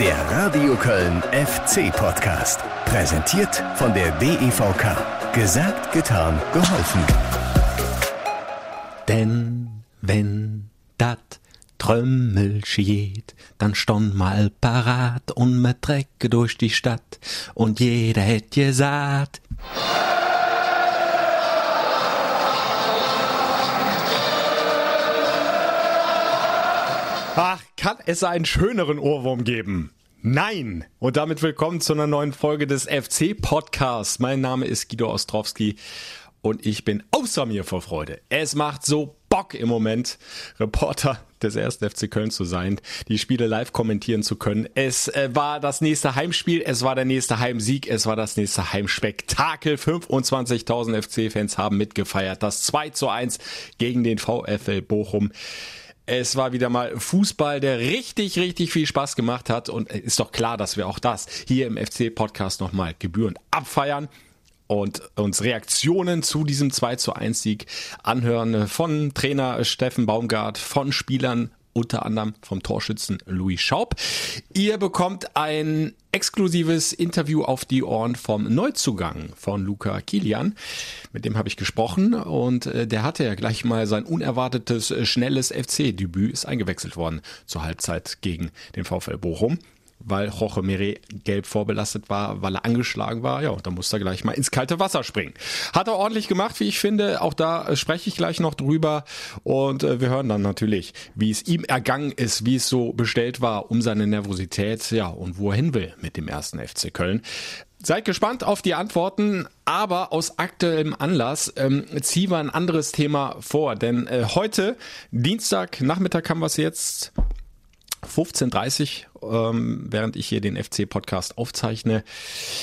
Der Radio Köln FC Podcast. Präsentiert von der DEVK. Gesagt, getan, geholfen. Denn wenn dat Trömmel schied, dann stond mal parat und mit Drecke durch die Stadt und jeder hätt gesagt. Ach, kann es einen schöneren Ohrwurm geben? Nein! Und damit willkommen zu einer neuen Folge des FC-Podcasts. Mein Name ist Guido Ostrowski und ich bin außer mir vor Freude. Es macht so Bock im Moment, Reporter des 1. FC Köln zu sein, die Spiele live kommentieren zu können. Es äh, war das nächste Heimspiel, es war der nächste Heimsieg, es war das nächste Heimspektakel. 25.000 FC-Fans haben mitgefeiert. Das 2 zu 1 gegen den VfL Bochum. Es war wieder mal Fußball, der richtig, richtig viel Spaß gemacht hat. Und ist doch klar, dass wir auch das hier im FC-Podcast nochmal gebührend abfeiern und uns Reaktionen zu diesem 2 zu 1 Sieg anhören von Trainer Steffen Baumgart, von Spielern unter anderem vom Torschützen Louis Schaub. Ihr bekommt ein exklusives Interview auf die Ohren vom Neuzugang von Luca Kilian. Mit dem habe ich gesprochen und äh, der hatte ja gleich mal sein unerwartetes, äh, schnelles FC-Debüt, ist eingewechselt worden zur Halbzeit gegen den VfL Bochum weil Jorge Mere gelb vorbelastet war, weil er angeschlagen war. Ja, da musste er gleich mal ins kalte Wasser springen. Hat er ordentlich gemacht, wie ich finde. Auch da spreche ich gleich noch drüber. Und äh, wir hören dann natürlich, wie es ihm ergangen ist, wie es so bestellt war um seine Nervosität, ja, und wo er hin will mit dem ersten FC Köln. Seid gespannt auf die Antworten, aber aus aktuellem Anlass ähm, ziehen wir ein anderes Thema vor. Denn äh, heute, Dienstag, Nachmittag haben wir es jetzt, 15.30 ähm, während ich hier den FC-Podcast aufzeichne,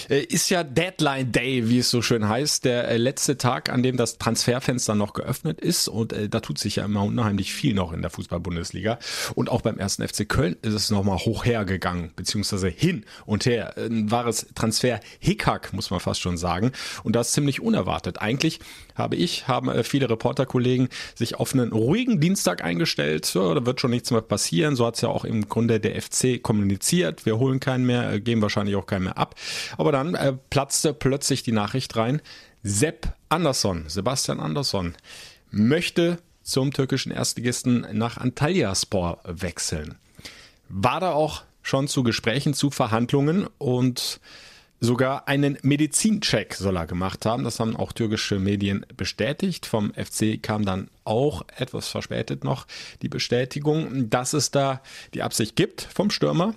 äh, ist ja Deadline Day, wie es so schön heißt, der äh, letzte Tag, an dem das Transferfenster noch geöffnet ist. Und äh, da tut sich ja immer unheimlich viel noch in der Fußball-Bundesliga. Und auch beim ersten FC Köln ist es nochmal hoch hergegangen, beziehungsweise hin und her. Ein wahres Transfer-Hickhack, muss man fast schon sagen. Und das ziemlich unerwartet. Eigentlich habe ich, haben äh, viele Reporterkollegen sich auf einen ruhigen Dienstag eingestellt. So, da wird schon nichts mehr passieren. So hat es ja auch im Grunde der FC kommuniziert, wir holen keinen mehr, äh, geben wahrscheinlich auch keinen mehr ab. Aber dann äh, platzte plötzlich die Nachricht rein, Sepp Andersson, Sebastian Andersson, möchte zum türkischen Erstligisten nach Antalyaspor wechseln. War da auch schon zu Gesprächen, zu Verhandlungen und sogar einen Medizincheck soll er gemacht haben. Das haben auch türkische Medien bestätigt. Vom FC kam dann auch etwas verspätet noch die Bestätigung, dass es da die Absicht gibt vom Stürmer,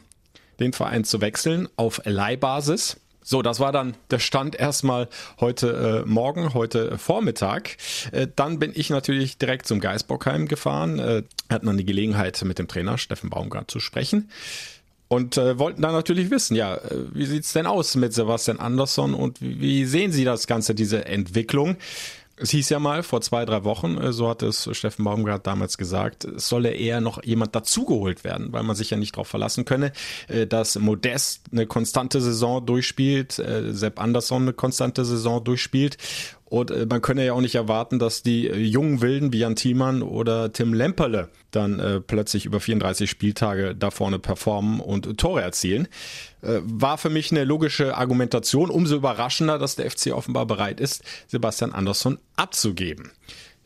den Verein zu wechseln auf Leihbasis. So, das war dann der Stand erstmal heute äh, Morgen, heute Vormittag. Äh, dann bin ich natürlich direkt zum Geisbockheim gefahren, äh, hatten dann die Gelegenheit mit dem Trainer Steffen Baumgart zu sprechen und äh, wollten dann natürlich wissen, ja, äh, wie sieht's denn aus mit Sebastian Andersson und wie, wie sehen Sie das Ganze, diese Entwicklung? Es hieß ja mal vor zwei, drei Wochen, äh, so hat es Steffen Baumgart damals gesagt, es solle eher noch jemand dazugeholt werden, weil man sich ja nicht darauf verlassen könne, äh, dass Modest eine konstante Saison durchspielt, Sepp Andersson eine konstante Saison durchspielt und äh, man könne ja auch nicht erwarten, dass die äh, jungen Wilden wie Jan Thiemann oder Tim Lemperle dann äh, plötzlich über 34 Spieltage da vorne performen und Tore erzielen. Äh, war für mich eine logische Argumentation. Umso überraschender, dass der FC offenbar bereit ist, Sebastian Andersson abzugeben.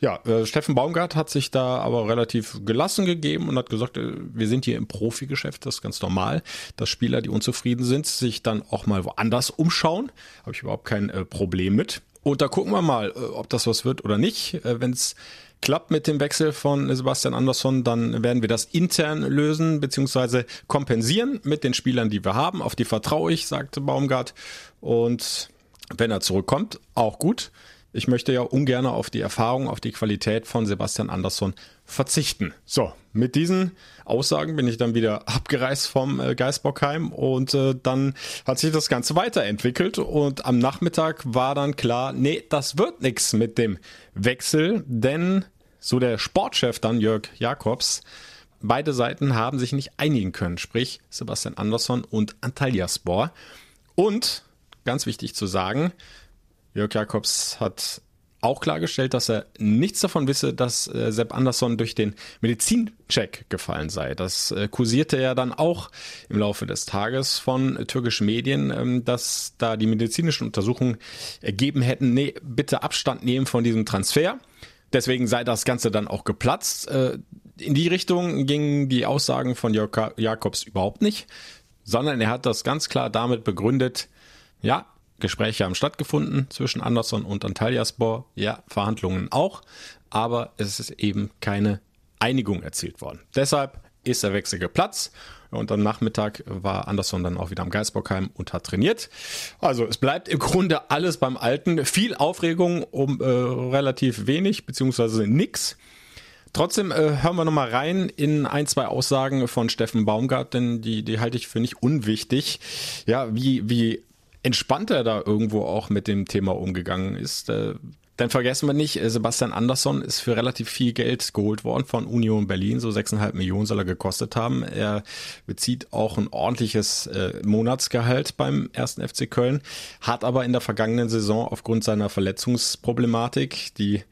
Ja, äh, Steffen Baumgart hat sich da aber relativ gelassen gegeben und hat gesagt, äh, wir sind hier im Profigeschäft, das ist ganz normal, dass Spieler, die unzufrieden sind, sich dann auch mal woanders umschauen. Habe ich überhaupt kein äh, Problem mit. Und da gucken wir mal, äh, ob das was wird oder nicht. Äh, Wenn es klappt mit dem Wechsel von Sebastian Andersson, dann werden wir das intern lösen bzw. kompensieren mit den Spielern, die wir haben. Auf die vertraue ich, sagte Baumgart. Und wenn er zurückkommt, auch gut. Ich möchte ja ungern auf die Erfahrung, auf die Qualität von Sebastian Andersson verzichten. So, mit diesen Aussagen bin ich dann wieder abgereist vom äh, Geisbockheim und äh, dann hat sich das Ganze weiterentwickelt und am Nachmittag war dann klar, nee, das wird nichts mit dem Wechsel, denn so der Sportchef dann Jörg Jakobs, beide Seiten haben sich nicht einigen können, sprich Sebastian Andersson und Antalyaspor. Und ganz wichtig zu sagen, Jörg Jakobs hat auch klargestellt, dass er nichts davon wisse, dass äh, Sepp Andersson durch den Medizincheck gefallen sei. Das äh, kursierte ja dann auch im Laufe des Tages von äh, türkischen Medien, ähm, dass da die medizinischen Untersuchungen ergeben hätten, nee, bitte Abstand nehmen von diesem Transfer. Deswegen sei das Ganze dann auch geplatzt. Äh, in die Richtung gingen die Aussagen von Jörg Jakobs überhaupt nicht, sondern er hat das ganz klar damit begründet, ja, Gespräche haben stattgefunden zwischen Anderson und Antalyaspor, ja, Verhandlungen auch, aber es ist eben keine Einigung erzielt worden. Deshalb ist der Wechsel geplatzt und am Nachmittag war Anderson dann auch wieder am Geisbockheim und hat trainiert. Also es bleibt im Grunde alles beim Alten. Viel Aufregung um äh, relativ wenig, beziehungsweise nix. Trotzdem äh, hören wir nochmal rein in ein, zwei Aussagen von Steffen Baumgart, denn die, die halte ich für nicht unwichtig. Ja, wie, wie entspannt er da irgendwo auch mit dem Thema umgegangen ist. Äh, dann vergessen wir nicht, äh, Sebastian Andersson ist für relativ viel Geld geholt worden von Union Berlin. So 6,5 Millionen soll er gekostet haben. Er bezieht auch ein ordentliches äh, Monatsgehalt beim ersten FC Köln, hat aber in der vergangenen Saison aufgrund seiner Verletzungsproblematik, die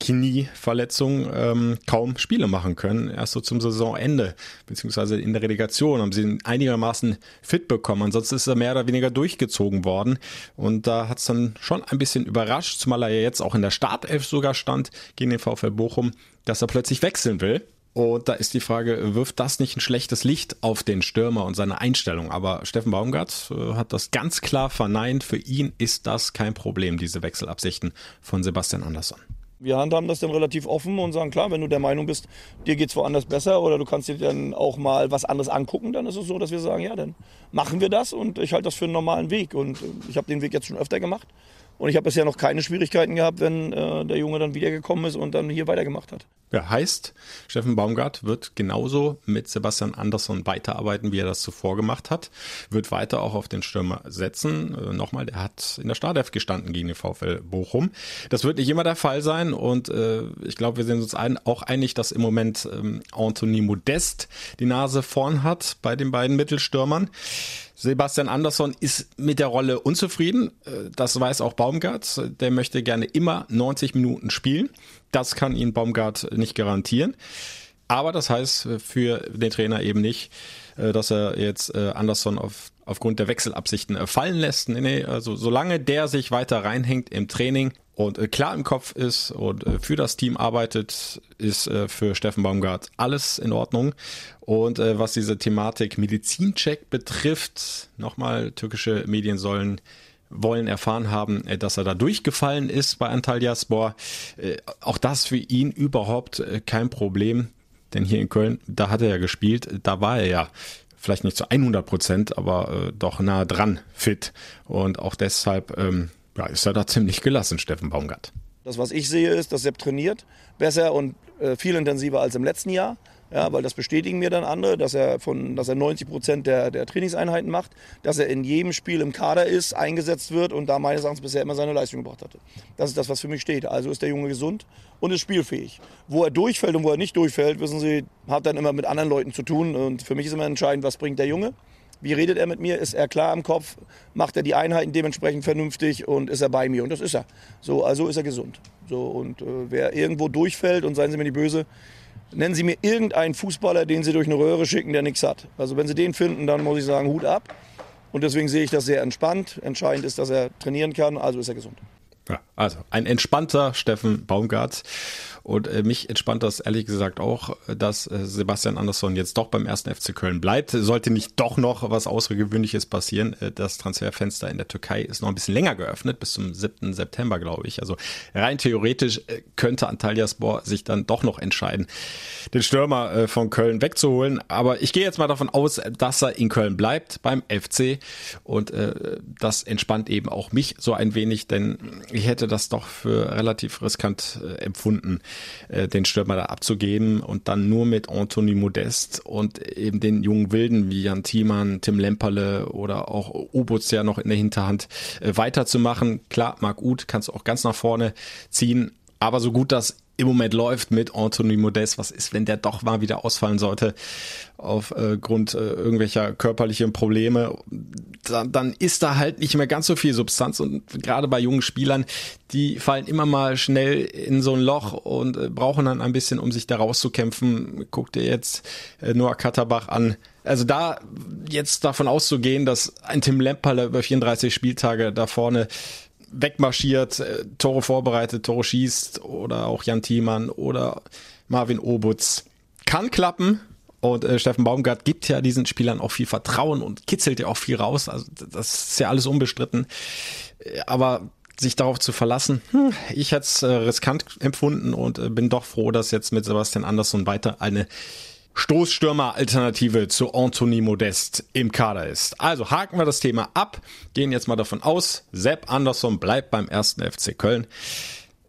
Knieverletzung ähm, kaum Spiele machen können. Erst so zum Saisonende, beziehungsweise in der Relegation haben sie ihn einigermaßen fit bekommen. Ansonsten ist er mehr oder weniger durchgezogen worden. Und da hat es dann schon ein bisschen überrascht, zumal er ja jetzt auch in der Startelf sogar stand gegen den VfL Bochum, dass er plötzlich wechseln will. Und da ist die Frage, wirft das nicht ein schlechtes Licht auf den Stürmer und seine Einstellung? Aber Steffen Baumgart äh, hat das ganz klar verneint. Für ihn ist das kein Problem, diese Wechselabsichten von Sebastian Andersson. Wir handhaben das dann relativ offen und sagen, klar, wenn du der Meinung bist, dir geht es woanders besser oder du kannst dir dann auch mal was anderes angucken, dann ist es so, dass wir sagen, ja, dann machen wir das und ich halte das für einen normalen Weg. Und äh, ich habe den Weg jetzt schon öfter gemacht. Und ich habe bisher noch keine Schwierigkeiten gehabt, wenn äh, der Junge dann wiedergekommen ist und dann hier weitergemacht hat. Ja, heißt, Steffen Baumgart wird genauso mit Sebastian Andersson weiterarbeiten, wie er das zuvor gemacht hat. Wird weiter auch auf den Stürmer setzen. Äh, nochmal, der hat in der Startelf gestanden gegen den VfL Bochum. Das wird nicht immer der Fall sein und äh, ich glaube, wir sind uns ein, auch einig, dass im Moment ähm, Anthony Modest die Nase vorn hat bei den beiden Mittelstürmern. Sebastian Andersson ist mit der Rolle unzufrieden. Äh, das weiß auch Baumgart. Der möchte gerne immer 90 Minuten spielen. Das kann ihn Baumgart nicht garantieren. Aber das heißt für den Trainer eben nicht, äh, dass er jetzt äh, Andersson auf, aufgrund der Wechselabsichten fallen lässt. Nee, nee, also solange der sich weiter reinhängt im Training, und äh, klar im Kopf ist und äh, für das Team arbeitet, ist äh, für Steffen Baumgart alles in Ordnung. Und äh, was diese Thematik Medizincheck betrifft, nochmal, türkische Medien sollen wollen erfahren haben, äh, dass er da durchgefallen ist bei Antalyaspor. Äh, auch das für ihn überhaupt kein Problem, denn hier in Köln, da hat er ja gespielt, da war er ja vielleicht nicht zu 100 Prozent, aber doch nah dran fit und auch deshalb ähm, ja, ist er da ziemlich gelassen, Steffen Baumgart. Das, was ich sehe, ist, dass Sepp trainiert besser und äh, viel intensiver als im letzten Jahr. Ja, weil das bestätigen mir dann andere, dass er, von, dass er 90 Prozent der, der Trainingseinheiten macht, dass er in jedem Spiel im Kader ist, eingesetzt wird und da meines Erachtens bisher immer seine Leistung gebracht hatte. Das ist das, was für mich steht. Also ist der Junge gesund und ist spielfähig. Wo er durchfällt und wo er nicht durchfällt, wissen Sie, hat dann immer mit anderen Leuten zu tun. Und für mich ist immer entscheidend, was bringt der Junge. Wie redet er mit mir? Ist er klar im Kopf? Macht er die Einheiten dementsprechend vernünftig und ist er bei mir? Und das ist er. So, also ist er gesund. So, und äh, wer irgendwo durchfällt, und seien Sie mir nicht böse, nennen Sie mir irgendeinen Fußballer, den Sie durch eine Röhre schicken, der nichts hat. Also wenn Sie den finden, dann muss ich sagen, Hut ab. Und deswegen sehe ich das sehr entspannt. Entscheidend ist, dass er trainieren kann, also ist er gesund. Ja, also ein entspannter Steffen Baumgart. Und äh, mich entspannt das ehrlich gesagt auch, dass äh, Sebastian Andersson jetzt doch beim ersten FC Köln bleibt. Sollte nicht doch noch was Außergewöhnliches passieren. Äh, das Transferfenster in der Türkei ist noch ein bisschen länger geöffnet, bis zum 7. September, glaube ich. Also rein theoretisch äh, könnte Antalyaspor sich dann doch noch entscheiden, den Stürmer äh, von Köln wegzuholen. Aber ich gehe jetzt mal davon aus, dass er in Köln bleibt beim FC. Und äh, das entspannt eben auch mich so ein wenig, denn ich hätte das doch für relativ riskant äh, empfunden, äh, den Stürmer da abzugeben und dann nur mit Anthony Modest und eben den jungen Wilden wie Jan Thiemann, Tim Lemperle oder auch Obutz ja noch in der Hinterhand äh, weiterzumachen. Klar, Marc Uth kannst du auch ganz nach vorne ziehen, aber so gut das im Moment läuft mit Anthony Modest, was ist, wenn der doch mal wieder ausfallen sollte aufgrund äh, äh, irgendwelcher körperlichen Probleme, dann, dann ist da halt nicht mehr ganz so viel Substanz und gerade bei jungen Spielern, die fallen immer mal schnell in so ein Loch und äh, brauchen dann ein bisschen, um sich da rauszukämpfen. Guck dir jetzt äh, Noah Katterbach an. Also da jetzt davon auszugehen, dass ein Tim Lemperle über 34 Spieltage da vorne wegmarschiert, äh, Tore vorbereitet, Tore schießt oder auch Jan Thiemann oder Marvin Obutz. Kann klappen, und äh, Steffen Baumgart gibt ja diesen Spielern auch viel Vertrauen und kitzelt ja auch viel raus. Also das ist ja alles unbestritten. Äh, aber sich darauf zu verlassen, hm, ich hätte es äh, riskant empfunden und äh, bin doch froh, dass jetzt mit Sebastian Andersson weiter eine Stoßstürmer-Alternative zu Anthony Modest im Kader ist. Also haken wir das Thema ab, gehen jetzt mal davon aus, Sepp Andersson bleibt beim ersten FC Köln.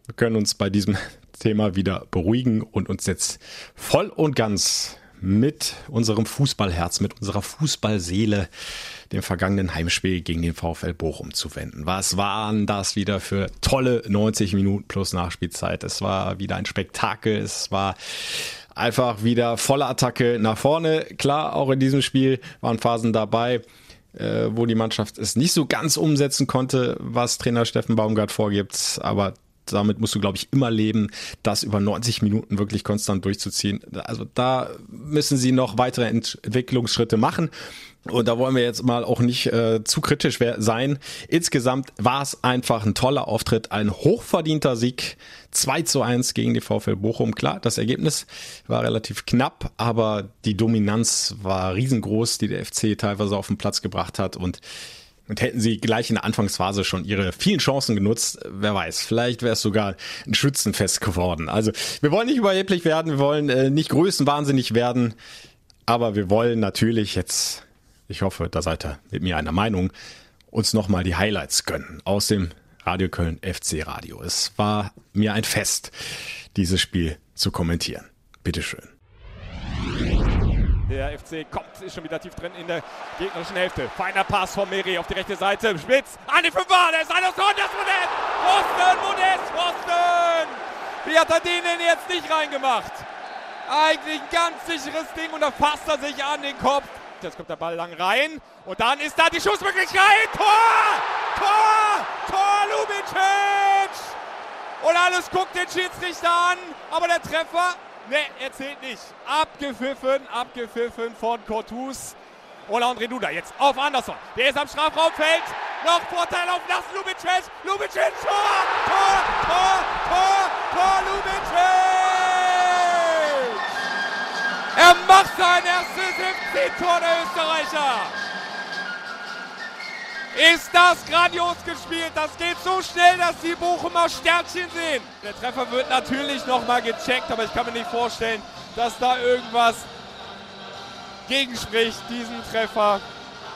Wir können uns bei diesem Thema wieder beruhigen und uns jetzt voll und ganz mit unserem Fußballherz, mit unserer Fußballseele dem vergangenen Heimspiel gegen den VfL Bochum zu wenden. Was waren das wieder für tolle 90 Minuten plus Nachspielzeit? Es war wieder ein Spektakel. Es war einfach wieder volle Attacke nach vorne. Klar, auch in diesem Spiel waren Phasen dabei, äh, wo die Mannschaft es nicht so ganz umsetzen konnte, was Trainer Steffen Baumgart vorgibt. Aber damit musst du, glaube ich, immer leben, das über 90 Minuten wirklich konstant durchzuziehen. Also da müssen sie noch weitere Entwicklungsschritte machen. Und da wollen wir jetzt mal auch nicht äh, zu kritisch sein. Insgesamt war es einfach ein toller Auftritt, ein hochverdienter Sieg. 2 zu 1 gegen die VfL Bochum. Klar, das Ergebnis war relativ knapp, aber die Dominanz war riesengroß, die der FC teilweise auf den Platz gebracht hat. Und und hätten sie gleich in der Anfangsphase schon ihre vielen Chancen genutzt, wer weiß, vielleicht wäre es sogar ein Schützenfest geworden. Also wir wollen nicht überheblich werden, wir wollen äh, nicht größenwahnsinnig werden, aber wir wollen natürlich jetzt, ich hoffe, da seid ihr mit mir einer Meinung, uns nochmal die Highlights gönnen aus dem Radio Köln FC Radio. Es war mir ein Fest, dieses Spiel zu kommentieren. Bitteschön. Der FC kommt, ist schon wieder tief drin in der gegnerischen Hälfte. Feiner Pass von Meri auf die rechte Seite. Spitz an die Fünfer. Der ist einer Tor. Das Modest. Pfosten, Modest, Pfosten. Wie hat er den denn jetzt nicht reingemacht? Eigentlich ein ganz sicheres Ding und da fasst er sich an den Kopf. Jetzt kommt der Ball lang rein und dann ist da die Schussmöglichkeit. Tor! Tor! Tor, Lubicic! Und alles guckt den Schiedsrichter an, aber der Treffer Ne, er zählt nicht. Abgepfiffen, abgepfiffen von Cortus. Ola André Duda jetzt auf Anderson. Der ist am Strafraumfeld. Noch Vorteil auf Nas Lubicic. Lubicic, Tor, Tor, Tor, Tor, Tor, Lubicic. Er macht sein erstes FC-Tor, der Österreicher. Ist das grandios gespielt. Das geht so schnell, dass die Bochumer Sternchen sehen. Der Treffer wird natürlich nochmal gecheckt, aber ich kann mir nicht vorstellen, dass da irgendwas gegenspricht, diesen Treffer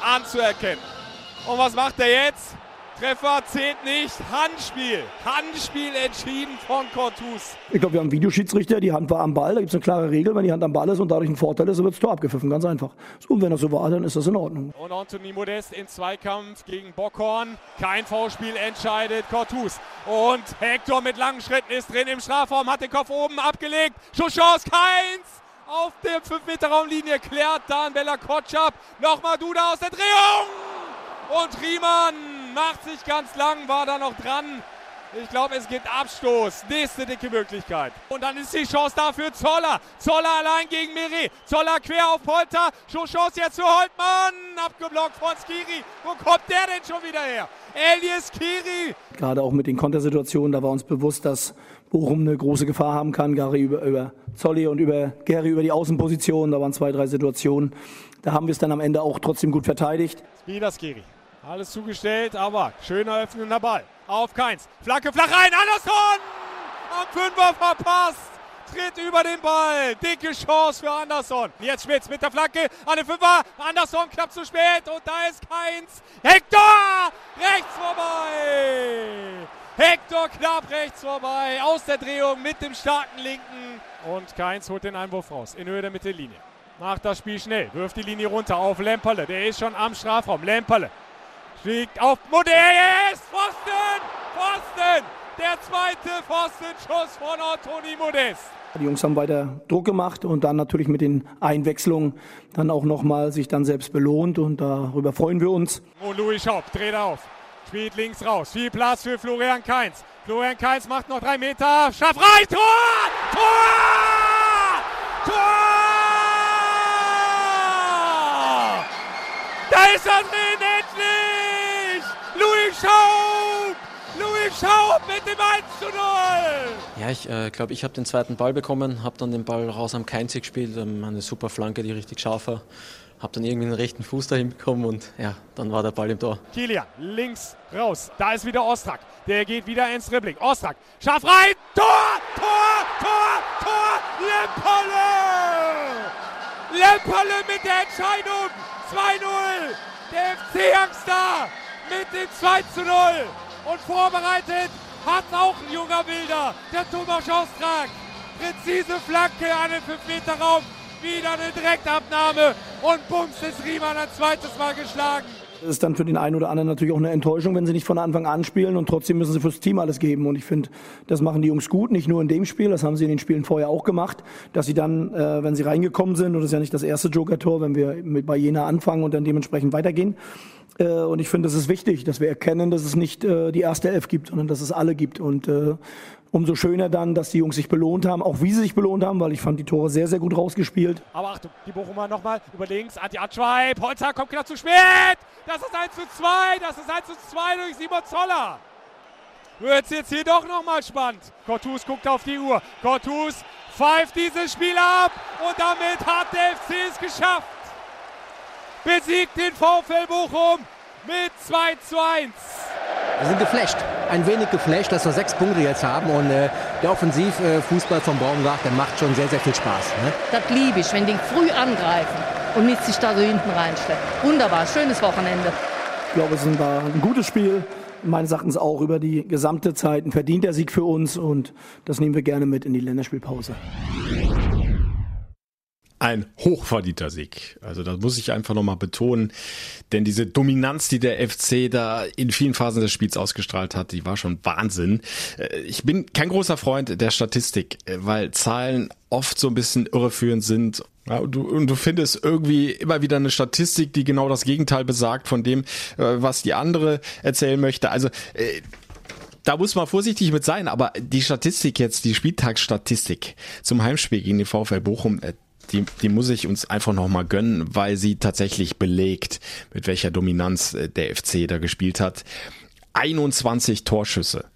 anzuerkennen. Und was macht er jetzt? Treffer zählt nicht. Handspiel. Handspiel entschieden von Cortus. Ich glaube, wir haben einen Videoschiedsrichter, die Hand war am Ball. Da gibt es eine klare Regel. Wenn die Hand am Ball ist und dadurch ein Vorteil ist, dann wird das Tor abgepfiffen. Ganz einfach. Und wenn das so war, dann ist das in Ordnung. Und Anthony Modest im Zweikampf gegen Bockhorn. Kein V-Spiel entscheidet Cortus. Und Hector mit langen Schritten ist drin im Strafraum, hat den Kopf oben abgelegt. Schuschance, keins! Auf der 5-Meter-Raumlinie klärt dann Bella Kotschap. Nochmal Duda aus der Drehung! Und Riemann macht sich ganz lang, war da noch dran. Ich glaube, es gibt Abstoß. Nächste dicke Möglichkeit. Und dann ist die Chance da für Zoller. Zoller allein gegen Miri. Zoller quer auf Polter. Schon Chance jetzt für Holtmann. Abgeblockt von Skiri. Wo kommt der denn schon wieder her? Elias Skiri. Gerade auch mit den Kontersituationen, da war uns bewusst, dass Bochum eine große Gefahr haben kann. Gary über, über Zolli und über Gary über die Außenposition. Da waren zwei, drei Situationen. Da haben wir es dann am Ende auch trotzdem gut verteidigt. Wieder Skiri. Alles zugestellt, aber schöner öffnender Ball. Auf keins. Flanke flach rein. Andersson! Am Fünfer verpasst. Tritt über den Ball. Dicke Chance für Andersson. Jetzt Schmitz mit der Flanke an den Fünfer. Andersson knapp zu spät und da ist keins. Hector! Rechts vorbei. Hector knapp rechts vorbei. Aus der Drehung mit dem starken Linken. Und Keins holt den Einwurf raus. In Höhe der Mittellinie. Macht das Spiel schnell. Wirft die Linie runter auf Lemperle. Der ist schon am Strafraum. Lemperle Fliegt auf Modest! Pfosten! Pfosten! Der zweite Pfostenschuss von Anthony Modest. Die Jungs haben weiter Druck gemacht und dann natürlich mit den Einwechslungen dann auch nochmal sich dann selbst belohnt und darüber freuen wir uns. Und Louis Schaub dreht auf, spielt links raus, viel Platz für Florian Kainz. Florian Kainz macht noch drei Meter, schafft rein, Tor! Tor! Tor! Da ist er endlich! Louis Schaub! Louis Schaub mit dem 1 zu 0! Ja, ich äh, glaube, ich habe den zweiten Ball bekommen, habe dann den Ball raus am Keinzig gespielt, ähm, eine super Flanke, die richtig scharf war. Habe dann irgendwie den rechten Fuß dahin bekommen und ja, dann war der Ball im Tor. Kilian links raus. Da ist wieder Ostrak. Der geht wieder ins Dribbling. Ostrak, scharf rein. Tor, Tor, Tor, Tor. Lemperle. Lemperle mit der Entscheidung. 2-0. Der FC Youngster mit dem 2 zu 0. Und vorbereitet hat auch ein junger Wilder, der Thomas Ostrak. Präzise Flanke an den 5-Meter-Raum. Wieder eine Direktabnahme und bums ist Riemann ein zweites Mal geschlagen. Das ist dann für den einen oder anderen natürlich auch eine Enttäuschung, wenn sie nicht von Anfang an spielen und trotzdem müssen sie fürs Team alles geben. Und ich finde, das machen die Jungs gut, nicht nur in dem Spiel, das haben sie in den Spielen vorher auch gemacht, dass sie dann, äh, wenn sie reingekommen sind, und das ist ja nicht das erste Joker-Tor, wenn wir mit bei Jena anfangen und dann dementsprechend weitergehen. Äh, und ich finde, es ist wichtig, dass wir erkennen, dass es nicht äh, die erste Elf gibt, sondern dass es alle gibt. Und äh, umso schöner dann, dass die Jungs sich belohnt haben, auch wie sie sich belohnt haben, weil ich fand die Tore sehr, sehr gut rausgespielt. Aber Achtung, die Bochumer nochmal über links, Anti Atschweib, Holzer kommt knapp zu spät. Das ist 1 zu 2, das ist 1 zu 2 durch Simon Zoller. Wird jetzt hier doch nochmal spannend. Cortus guckt auf die Uhr. Cortus pfeift dieses Spiel ab und damit hat der FC es geschafft. Besiegt den VfL Bochum mit 2 zu 1. Wir sind geflasht, ein wenig geflasht, dass wir sechs Punkte jetzt haben und äh, der Offensivfußball vom Baumgart, der macht schon sehr, sehr viel Spaß. Ne? Das liebe ich, wenn die früh angreifen und nicht sich da so hinten reinstellen. Wunderbar, schönes Wochenende. Ich glaube, es war ein gutes Spiel. Meines Erachtens auch über die gesamte Zeit ein verdienter Sieg für uns und das nehmen wir gerne mit in die Länderspielpause. Ein hochverdienter Sieg. Also das muss ich einfach nochmal betonen. Denn diese Dominanz, die der FC da in vielen Phasen des Spiels ausgestrahlt hat, die war schon Wahnsinn. Äh, ich bin kein großer Freund der Statistik, äh, weil Zahlen oft so ein bisschen irreführend sind. Ja, und, du, und du findest irgendwie immer wieder eine Statistik, die genau das Gegenteil besagt von dem, äh, was die andere erzählen möchte. Also da muss man vorsichtig mit sein, aber die Statistik jetzt, die Spieltagsstatistik zum Heimspiel gegen den VfL Bochum, die, die muss ich uns einfach nochmal gönnen, weil sie tatsächlich belegt, mit welcher Dominanz äh, der FC da gespielt hat. 21 Torschüsse,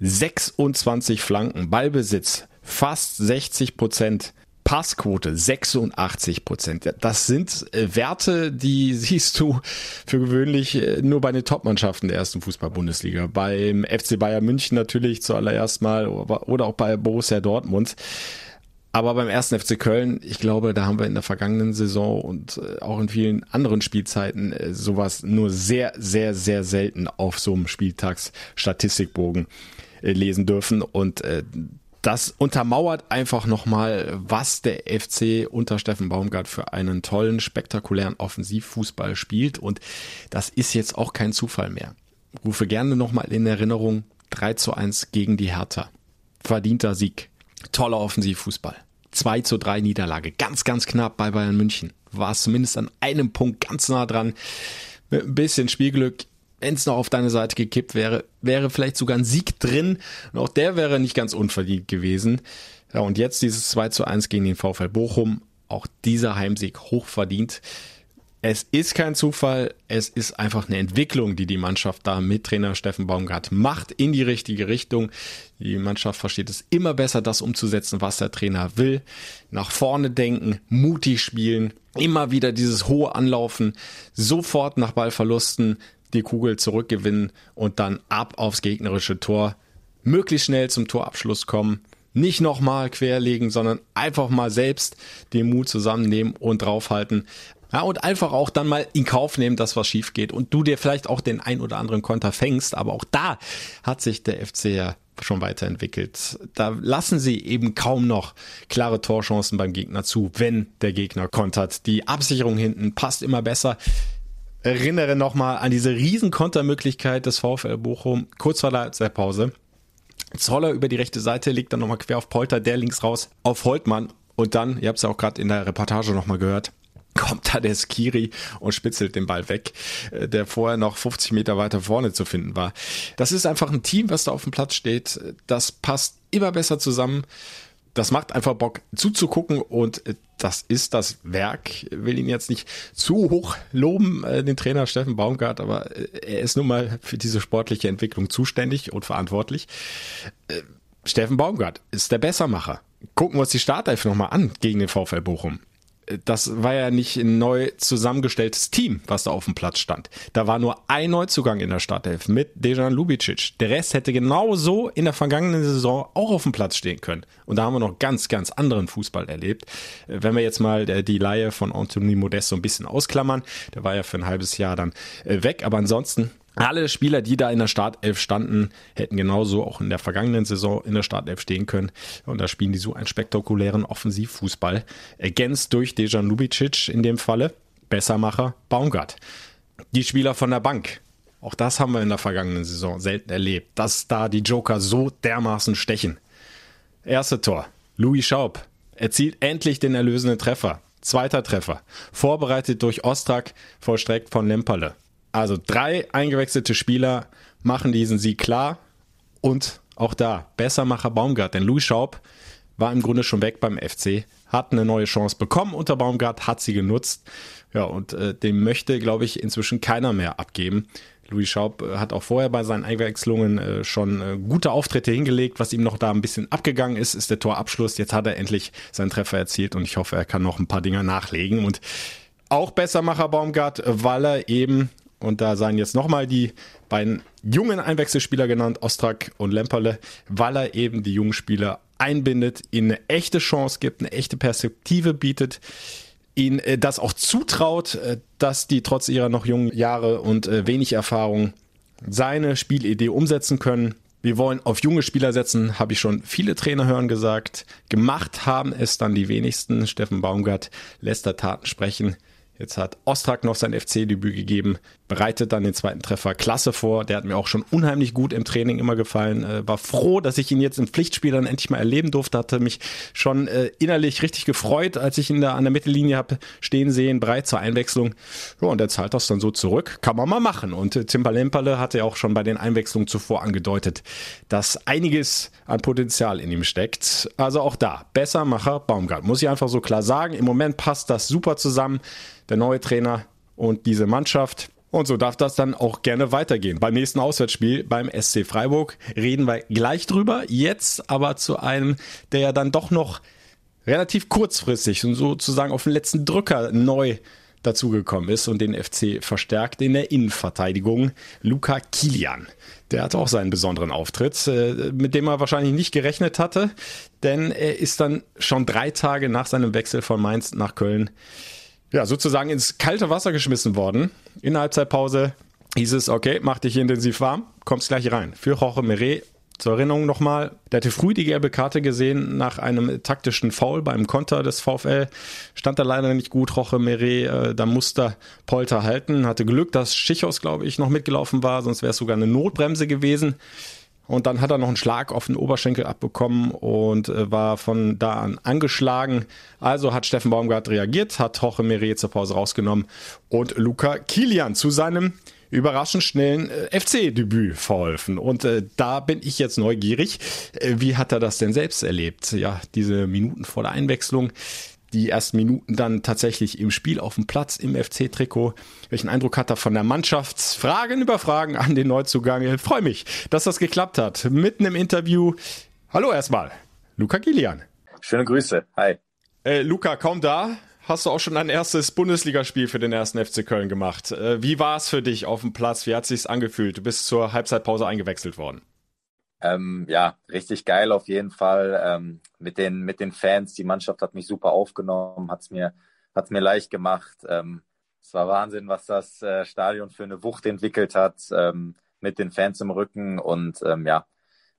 26 Flanken, Ballbesitz, fast 60 Prozent. Passquote 86 Prozent. Das sind äh, Werte, die siehst du für gewöhnlich äh, nur bei den Topmannschaften der ersten Fußball-Bundesliga. Beim FC Bayern München natürlich zuallererst mal oder auch bei Borussia Dortmund. Aber beim ersten FC Köln, ich glaube, da haben wir in der vergangenen Saison und äh, auch in vielen anderen Spielzeiten äh, sowas nur sehr, sehr, sehr selten auf so einem Spieltagsstatistikbogen äh, lesen dürfen. Und das untermauert einfach nochmal, was der FC unter Steffen Baumgart für einen tollen, spektakulären Offensivfußball spielt. Und das ist jetzt auch kein Zufall mehr. Rufe gerne nochmal in Erinnerung 3 zu 1 gegen die Hertha. Verdienter Sieg toller Offensivfußball. 2 zu 3 Niederlage. Ganz, ganz knapp bei Bayern München. War es zumindest an einem Punkt ganz nah dran. Mit ein bisschen Spielglück. Wenn es noch auf deine Seite gekippt wäre, wäre vielleicht sogar ein Sieg drin. Und auch der wäre nicht ganz unverdient gewesen. Ja, und jetzt dieses 2 zu 1 gegen den VfL Bochum. Auch dieser Heimsieg hochverdient. Es ist kein Zufall, es ist einfach eine Entwicklung, die die Mannschaft da mit Trainer Steffen Baumgart macht in die richtige Richtung. Die Mannschaft versteht es immer besser, das umzusetzen, was der Trainer will. Nach vorne denken, mutig spielen, immer wieder dieses hohe Anlaufen, sofort nach Ballverlusten die Kugel zurückgewinnen und dann ab aufs gegnerische Tor, möglichst schnell zum Torabschluss kommen nicht nochmal querlegen, sondern einfach mal selbst den Mut zusammennehmen und draufhalten. Ja, und einfach auch dann mal in Kauf nehmen, dass was schief geht und du dir vielleicht auch den ein oder anderen Konter fängst. Aber auch da hat sich der FC ja schon weiterentwickelt. Da lassen sie eben kaum noch klare Torchancen beim Gegner zu, wenn der Gegner kontert. Die Absicherung hinten passt immer besser. Erinnere nochmal an diese riesen Kontermöglichkeit des VfL Bochum kurz vor der Pause Zoller über die rechte Seite, legt dann nochmal quer auf Polter, der links raus auf Holtmann. Und dann, ihr habt es ja auch gerade in der Reportage nochmal gehört, kommt da der Skiri und spitzelt den Ball weg, äh, der vorher noch 50 Meter weiter vorne zu finden war. Das ist einfach ein Team, was da auf dem Platz steht. Das passt immer besser zusammen. Das macht einfach Bock zuzugucken und äh, das ist das Werk. Ich will ihn jetzt nicht zu hoch loben, äh, den Trainer Steffen Baumgart, aber er ist nun mal für diese sportliche Entwicklung zuständig und verantwortlich. Steffen Baumgart ist der Bessermacher. Gucken wir uns die Startelf nochmal an gegen den VfL Bochum das war ja nicht ein neu zusammengestelltes Team, was da auf dem Platz stand. Da war nur ein Neuzugang in der Startelf mit Dejan Lubicic. Der Rest hätte genauso in der vergangenen Saison auch auf dem Platz stehen können. Und da haben wir noch ganz, ganz anderen Fußball erlebt. Wenn wir jetzt mal äh, die Laie von Anthony Modest so ein bisschen ausklammern, der war ja für ein halbes Jahr dann äh, weg, aber ansonsten alle Spieler, die da in der Startelf standen, hätten genauso auch in der vergangenen Saison in der Startelf stehen können. Und da spielen die so einen spektakulären Offensivfußball. Ergänzt durch Dejan Lubicic in dem Falle. Bessermacher Baumgart. Die Spieler von der Bank. Auch das haben wir in der vergangenen Saison selten erlebt, dass da die Joker so dermaßen stechen. Erste Tor. Louis Schaub erzielt endlich den erlösenden Treffer. Zweiter Treffer. Vorbereitet durch Ostrak, vollstreckt von Lemperle. Also drei eingewechselte Spieler machen diesen Sieg klar und auch da Bessermacher Baumgart, denn Louis Schaub war im Grunde schon weg beim FC, hat eine neue Chance bekommen unter Baumgart, hat sie genutzt. Ja, und äh, dem möchte, glaube ich, inzwischen keiner mehr abgeben. Louis Schaub äh, hat auch vorher bei seinen Einwechslungen äh, schon äh, gute Auftritte hingelegt. Was ihm noch da ein bisschen abgegangen ist, ist der Torabschluss. Jetzt hat er endlich seinen Treffer erzielt und ich hoffe, er kann noch ein paar Dinger nachlegen. Und auch Bessermacher Baumgart, weil er eben und da seien jetzt nochmal die beiden jungen Einwechselspieler genannt, Ostrak und Lemperle, weil er eben die jungen Spieler einbindet, ihnen eine echte Chance gibt, eine echte Perspektive bietet, ihnen äh, das auch zutraut, äh, dass die trotz ihrer noch jungen Jahre und äh, wenig Erfahrung seine Spielidee umsetzen können. Wir wollen auf junge Spieler setzen, habe ich schon viele Trainer hören gesagt. Gemacht haben es dann die wenigsten. Steffen Baumgart lässt da Taten sprechen. Jetzt hat Ostrak noch sein FC-Debüt gegeben, bereitet dann den zweiten Treffer klasse vor. Der hat mir auch schon unheimlich gut im Training immer gefallen. Äh, war froh, dass ich ihn jetzt im Pflichtspiel dann endlich mal erleben durfte. Hatte mich schon äh, innerlich richtig gefreut, als ich ihn da an der Mittellinie habe stehen sehen, bereit zur Einwechslung. Ja, und er zahlt das dann so zurück. Kann man mal machen. Und äh, Tim Palemperle hatte ja auch schon bei den Einwechslungen zuvor angedeutet, dass einiges an Potenzial in ihm steckt. Also auch da, Bessermacher Baumgart. Muss ich einfach so klar sagen. Im Moment passt das super zusammen der neue Trainer und diese Mannschaft. Und so darf das dann auch gerne weitergehen. Beim nächsten Auswärtsspiel beim SC Freiburg reden wir gleich drüber. Jetzt aber zu einem, der ja dann doch noch relativ kurzfristig und sozusagen auf den letzten Drücker neu dazugekommen ist und den FC verstärkt in der Innenverteidigung. Luca Kilian. Der hatte auch seinen besonderen Auftritt, äh, mit dem er wahrscheinlich nicht gerechnet hatte, denn er ist dann schon drei Tage nach seinem Wechsel von Mainz nach Köln ja, sozusagen ins kalte Wasser geschmissen worden. In der Halbzeitpause hieß es, okay, mach dich intensiv warm, kommst gleich rein. Für Jorge Meret zur Erinnerung nochmal, der hatte früh die gelbe Karte gesehen nach einem taktischen Foul beim Konter des VfL. Stand da leider nicht gut, Roche Meret, äh, da musste Polter halten. Hatte Glück, dass Schichos, glaube ich, noch mitgelaufen war, sonst wäre es sogar eine Notbremse gewesen. Und dann hat er noch einen Schlag auf den Oberschenkel abbekommen und äh, war von da an angeschlagen. Also hat Steffen Baumgart reagiert, hat Jorge Meret zur Pause rausgenommen und Luca Kilian zu seinem überraschend schnellen äh, FC-Debüt verholfen. Und äh, da bin ich jetzt neugierig. Äh, wie hat er das denn selbst erlebt? Ja, diese Minuten vor der Einwechslung die ersten Minuten dann tatsächlich im Spiel auf dem Platz im FC-Trikot. Welchen Eindruck hat er von der Mannschaft? Fragen über Fragen an den Neuzugang. Ich freue mich, dass das geklappt hat. Mitten im Interview. Hallo erstmal, Luca Gillian. Schöne Grüße. Hi. Äh, Luca, kaum da. Hast du auch schon ein erstes Bundesligaspiel für den ersten FC Köln gemacht? Äh, wie war es für dich auf dem Platz? Wie hat es sich angefühlt? Du bist zur Halbzeitpause eingewechselt worden. Ähm, ja, richtig geil auf jeden Fall. Ähm, mit, den, mit den Fans, die Mannschaft hat mich super aufgenommen, hat es mir, hat's mir leicht gemacht. Ähm, es war Wahnsinn, was das äh, Stadion für eine Wucht entwickelt hat, ähm, mit den Fans im Rücken und ähm, ja,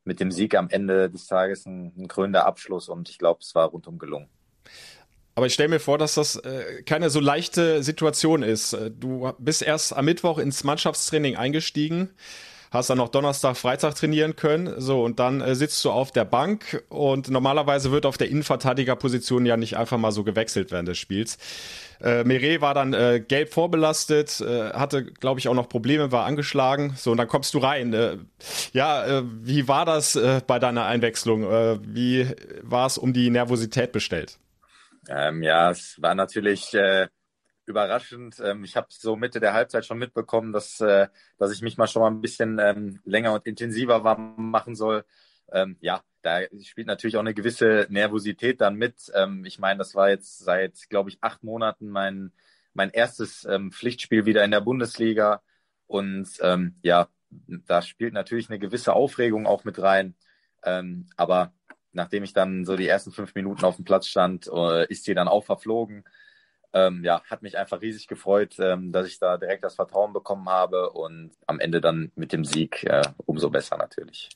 mit dem Sieg am Ende des Tages ein, ein krönender Abschluss und ich glaube, es war rundum gelungen. Aber ich stelle mir vor, dass das äh, keine so leichte Situation ist. Äh, du bist erst am Mittwoch ins Mannschaftstraining eingestiegen hast dann noch Donnerstag, Freitag trainieren können. So, und dann äh, sitzt du auf der Bank und normalerweise wird auf der Innenverteidigerposition ja nicht einfach mal so gewechselt während des Spiels. Äh, Meret war dann äh, gelb vorbelastet, äh, hatte, glaube ich, auch noch Probleme, war angeschlagen. So, und dann kommst du rein. Äh, ja, äh, wie war das äh, bei deiner Einwechslung? Äh, wie war es um die Nervosität bestellt? Ähm, ja, es war natürlich überraschend. Ähm, ich habe so Mitte der Halbzeit schon mitbekommen, dass, äh, dass ich mich mal schon mal ein bisschen ähm, länger und intensiver warm machen soll. Ähm, ja, da spielt natürlich auch eine gewisse Nervosität dann mit. Ähm, ich meine, das war jetzt seit, glaube ich, acht Monaten mein, mein erstes ähm, Pflichtspiel wieder in der Bundesliga. Und ähm, ja, da spielt natürlich eine gewisse Aufregung auch mit rein. Ähm, aber nachdem ich dann so die ersten fünf Minuten auf dem Platz stand, äh, ist sie dann auch verflogen. Ähm, ja, hat mich einfach riesig gefreut, ähm, dass ich da direkt das Vertrauen bekommen habe und am Ende dann mit dem Sieg äh, umso besser natürlich.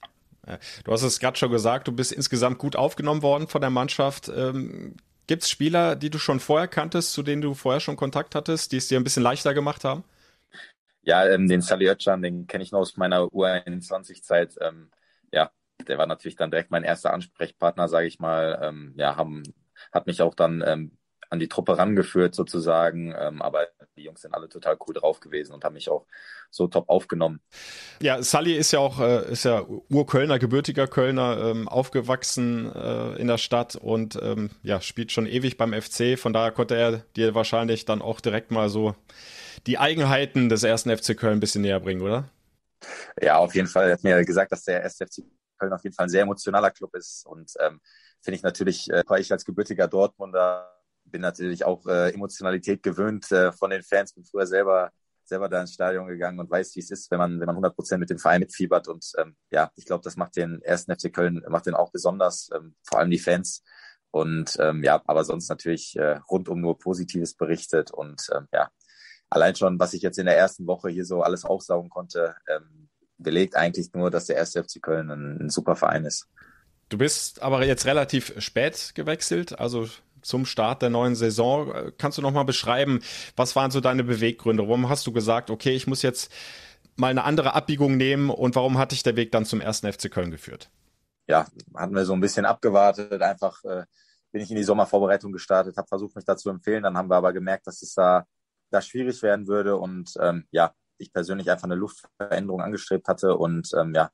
Du hast es gerade schon gesagt, du bist insgesamt gut aufgenommen worden von der Mannschaft. Ähm, Gibt es Spieler, die du schon vorher kanntest, zu denen du vorher schon Kontakt hattest, die es dir ein bisschen leichter gemacht haben? Ja, ähm, den Sally Özcan, den kenne ich noch aus meiner U21-Zeit. Ähm, ja, der war natürlich dann direkt mein erster Ansprechpartner, sage ich mal. Ähm, ja, haben, hat mich auch dann ähm, an die Truppe rangeführt sozusagen. Ähm, aber die Jungs sind alle total cool drauf gewesen und haben mich auch so top aufgenommen. Ja, Sully ist ja auch äh, ist ja Urkölner, gebürtiger Kölner, ähm, aufgewachsen äh, in der Stadt und ähm, ja spielt schon ewig beim FC. Von daher konnte er dir wahrscheinlich dann auch direkt mal so die Eigenheiten des ersten FC Köln ein bisschen näher bringen, oder? Ja, auf jeden Fall. Er hat mir gesagt, dass der erste FC Köln auf jeden Fall ein sehr emotionaler Club ist und ähm, finde ich natürlich, äh, ich als gebürtiger Dortmunder bin natürlich auch äh, Emotionalität gewöhnt äh, von den Fans. Bin früher selber selber da ins Stadion gegangen und weiß, wie es ist, wenn man wenn man 100 Prozent mit dem Verein mitfiebert. Und ähm, ja, ich glaube, das macht den ersten FC Köln macht den auch besonders, ähm, vor allem die Fans. Und ähm, ja, aber sonst natürlich äh, rundum nur Positives berichtet und ähm, ja, allein schon, was ich jetzt in der ersten Woche hier so alles aufsaugen konnte, ähm, belegt eigentlich nur, dass der erste FC Köln ein, ein super Verein ist. Du bist aber jetzt relativ spät gewechselt, also zum Start der neuen Saison. Kannst du noch mal beschreiben, was waren so deine Beweggründe? Warum hast du gesagt, okay, ich muss jetzt mal eine andere Abbiegung nehmen und warum hat dich der Weg dann zum ersten FC Köln geführt? Ja, hatten wir so ein bisschen abgewartet, einfach äh, bin ich in die Sommervorbereitung gestartet, habe versucht, mich da zu empfehlen. Dann haben wir aber gemerkt, dass es da, da schwierig werden würde und ähm, ja, ich persönlich einfach eine Luftveränderung angestrebt hatte und ähm, ja,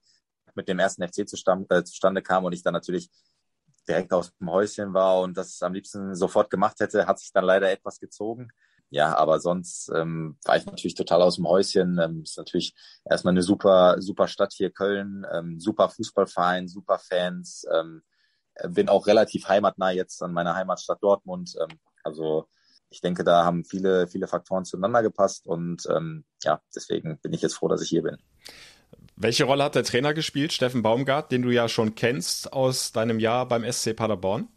mit dem ersten FC zustande, äh, zustande kam und ich dann natürlich direkt aus dem Häuschen war und das am liebsten sofort gemacht hätte, hat sich dann leider etwas gezogen. Ja, aber sonst ähm, war ich natürlich total aus dem Häuschen. Ähm, ist natürlich erstmal eine super, super Stadt hier, Köln, ähm, super Fußballverein, super Fans. Ähm, bin auch relativ heimatnah jetzt an meiner Heimatstadt Dortmund. Ähm, also ich denke, da haben viele, viele Faktoren zueinander gepasst und ähm, ja, deswegen bin ich jetzt froh, dass ich hier bin. Welche Rolle hat der Trainer gespielt, Steffen Baumgart, den du ja schon kennst aus deinem Jahr beim SC Paderborn?